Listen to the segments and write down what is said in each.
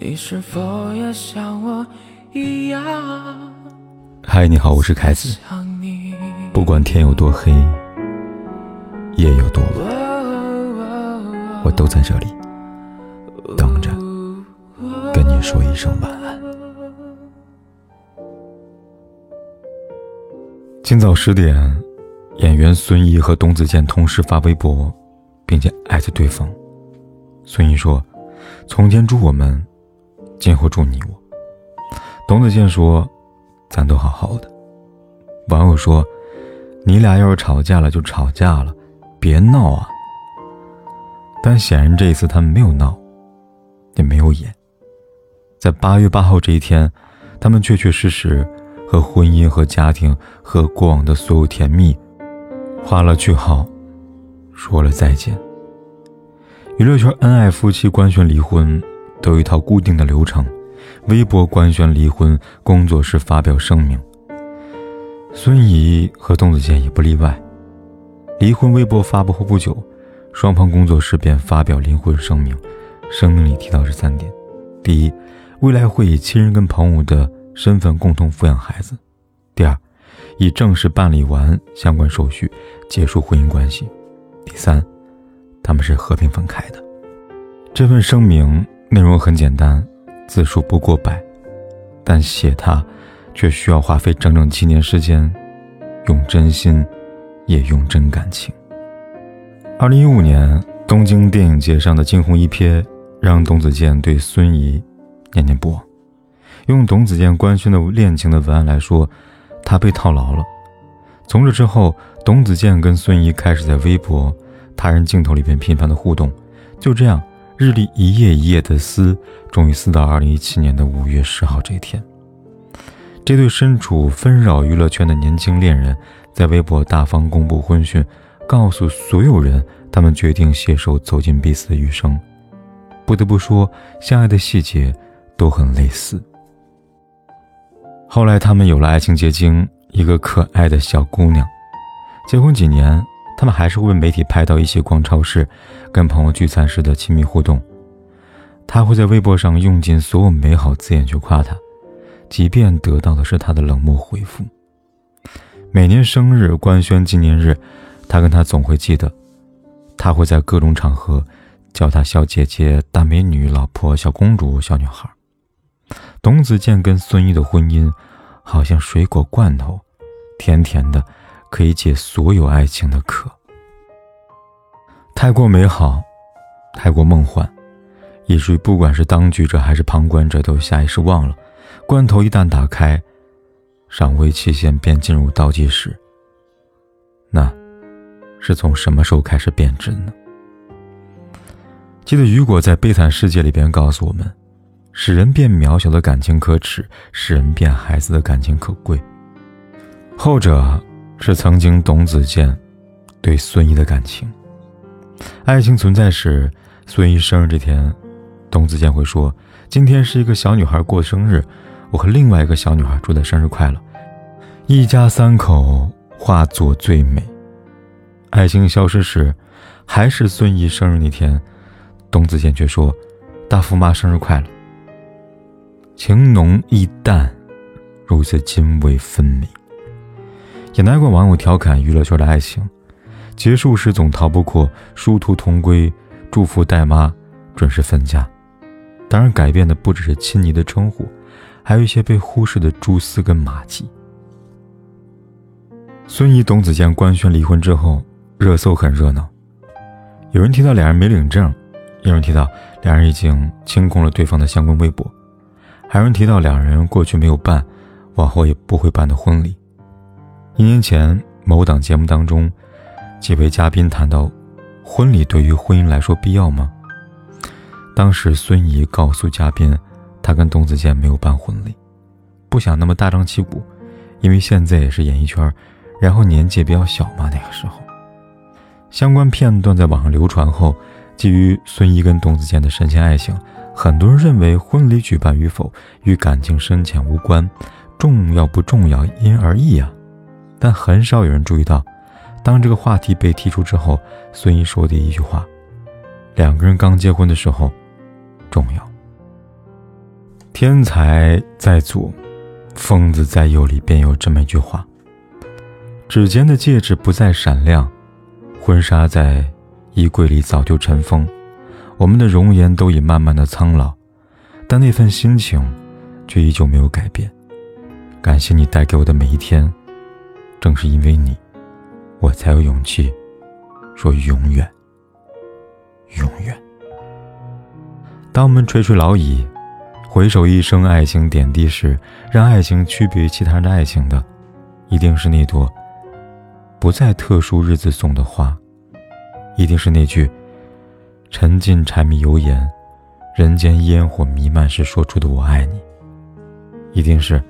你是否也像我一样？嗨，你好，我是凯子。不管天有多黑，夜有多晚，我都在这里等着跟你说一声晚安。今早十点，演员孙怡和董子健同时发微博，并且艾特对方。孙怡说：“从前祝我们。”今后祝你我。董子健说：“咱都好好的。”网友说：“你俩要是吵架了就吵架了，别闹啊。”但显然这一次他们没有闹，也没有演。在八月八号这一天，他们确确实实和婚姻、和家庭、和过往的所有甜蜜画了句号，说了再见。娱乐圈恩爱夫妻官宣离婚。都有一套固定的流程，微博官宣离婚，工作室发表声明。孙怡和董子健也不例外。离婚微博发布后不久，双方工作室便发表离婚声明。声明里提到这三点：第一，未来会以亲人跟朋友的身份共同抚养孩子；第二，已正式办理完相关手续，结束婚姻关系；第三，他们是和平分开的。这份声明。内容很简单，字数不过百，但写它却需要花费整整七年时间，用真心，也用真感情。二零一五年东京电影节上的惊鸿一瞥，让董子健对孙怡念念不忘。用董子健官宣的恋情的文案来说，他被套牢了。从这之后，董子健跟孙怡开始在微博、他人镜头里边频繁的互动，就这样。日历一页一页的撕，终于撕到二零一七年的五月十号这一天。这对身处纷扰娱乐圈的年轻恋人，在微博大方公布婚讯，告诉所有人他们决定携手走进彼此的余生。不得不说，相爱的细节都很类似。后来，他们有了爱情结晶，一个可爱的小姑娘。结婚几年。他们还是会被媒体拍到一起逛超市、跟朋友聚餐时的亲密互动。他会在微博上用尽所有美好字眼去夸她，即便得到的是她的冷漠回复。每年生日、官宣纪念日，他跟她总会记得。他会在各种场合叫她小姐姐、大美女、老婆、小公主、小女孩。董子健跟孙毅的婚姻，好像水果罐头，甜甜的。可以解所有爱情的渴，太过美好，太过梦幻，以至于不管是当局者还是旁观者，都下意识忘了，罐头一旦打开，赏味期限便进入倒计时。那，是从什么时候开始变质呢？记得雨果在《悲惨世界》里边告诉我们：，使人变渺小的感情可耻，使人变孩子的感情可贵。后者。是曾经董子健对孙怡的感情。爱情存在时，孙怡生日这天，董子健会说：“今天是一个小女孩过生日，我和另外一个小女孩祝她生日快乐。”一家三口化作最美。爱情消失时，还是孙怡生日那天，董子健却说：“大福妈生日快乐。”情浓意淡，如此泾渭分明。也难怪网友调侃娱乐圈的爱情，结束时总逃不过殊途同归，祝福带妈准时分家。当然，改变的不只是亲昵的称呼，还有一些被忽视的蛛丝跟马迹。孙怡、董子健官宣离婚之后，热搜很热闹，有人提到两人没领证，有人提到两人已经清空了对方的相关微博，还有人提到两人过去没有办，往后也不会办的婚礼。一年前，某档节目当中，几位嘉宾谈到，婚礼对于婚姻来说必要吗？当时孙怡告诉嘉宾，她跟董子健没有办婚礼，不想那么大张旗鼓，因为现在也是演艺圈，然后年纪比较小嘛。那个时候，相关片段在网上流传后，基于孙怡跟董子健的深陷爱情，很多人认为婚礼举办与否与感情深浅无关，重要不重要因人而异啊。但很少有人注意到，当这个话题被提出之后，孙怡说的一句话：“两个人刚结婚的时候，重要。”天才在左，疯子在右里便有这么一句话：指尖的戒指不再闪亮，婚纱在衣柜里早就尘封，我们的容颜都已慢慢的苍老，但那份心情却依旧没有改变。感谢你带给我的每一天，正是因为你，我才有勇气说永远，永远。当我们垂垂老矣。回首一生爱情点滴时，让爱情区别于其他人的爱情的，一定是那朵不在特殊日子送的花，一定是那句沉浸柴米油盐、人间烟火弥漫时说出的“我爱你”，一定是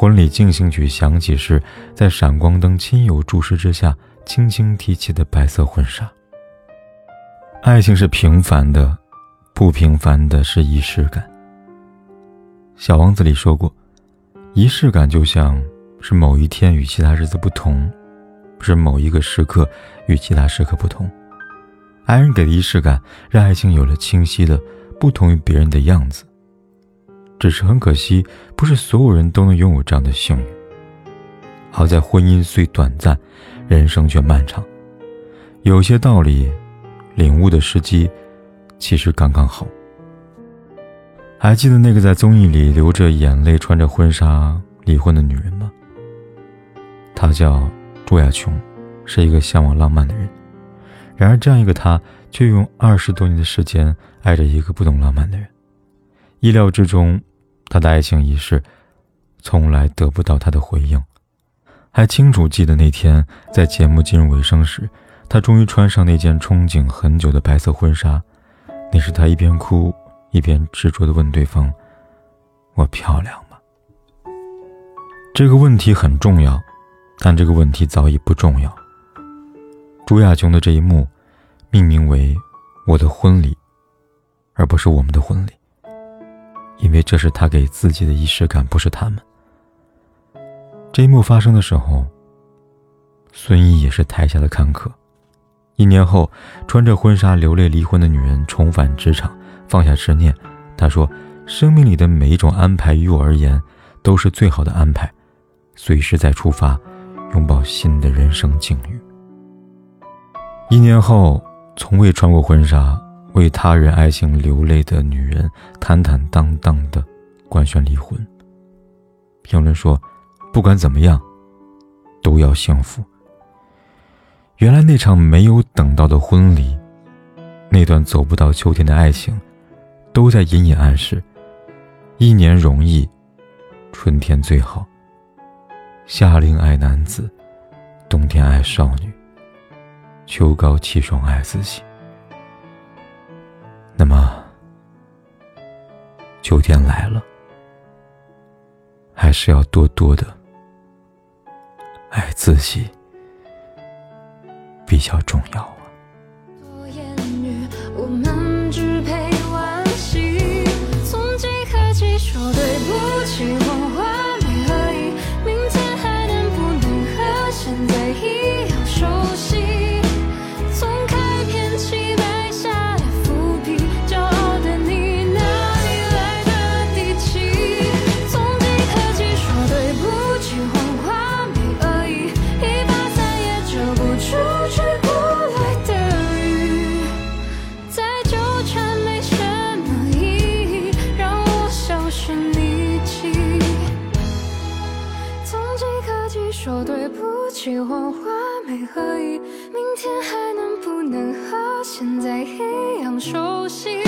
婚礼进行曲响起时，在闪光灯亲友注视之下轻轻提起的白色婚纱。爱情是平凡的，不平凡的是仪式感。小王子里说过，仪式感就像是某一天与其他日子不同，是某一个时刻与其他时刻不同。爱人给的仪式感，让爱情有了清晰的不同于别人的样子。只是很可惜，不是所有人都能拥有这样的幸运。好在婚姻虽短暂，人生却漫长。有些道理，领悟的时机，其实刚刚好。还记得那个在综艺里流着眼泪、穿着婚纱离婚的女人吗？她叫朱亚琼，是一个向往浪漫的人。然而，这样一个她，却用二十多年的时间爱着一个不懂浪漫的人。意料之中，她的爱情仪式从来得不到他的回应。还清楚记得那天，在节目进入尾声时，她终于穿上那件憧憬很久的白色婚纱。那时，她一边哭。一边执着地问对方：“我漂亮吗？”这个问题很重要，但这个问题早已不重要。朱亚琼的这一幕，命名为“我的婚礼”，而不是我们的婚礼，因为这是他给自己的仪式感，不是他们。这一幕发生的时候，孙毅也是台下的看客。一年后，穿着婚纱流泪离婚的女人重返职场。放下执念，她说：“生命里的每一种安排于我而言，都是最好的安排。随时再出发，拥抱新的人生境遇。”一年后，从未穿过婚纱为他人爱情流泪的女人，坦坦荡荡的官宣离婚。评论说：“不管怎么样，都要幸福。”原来那场没有等到的婚礼，那段走不到秋天的爱情。都在隐隐暗示：一年容易，春天最好。夏令爱男子，冬天爱少女，秋高气爽爱自己。那么，秋天来了，还是要多多的爱自己比较重要。可以，明天还能不能和现在一样熟悉？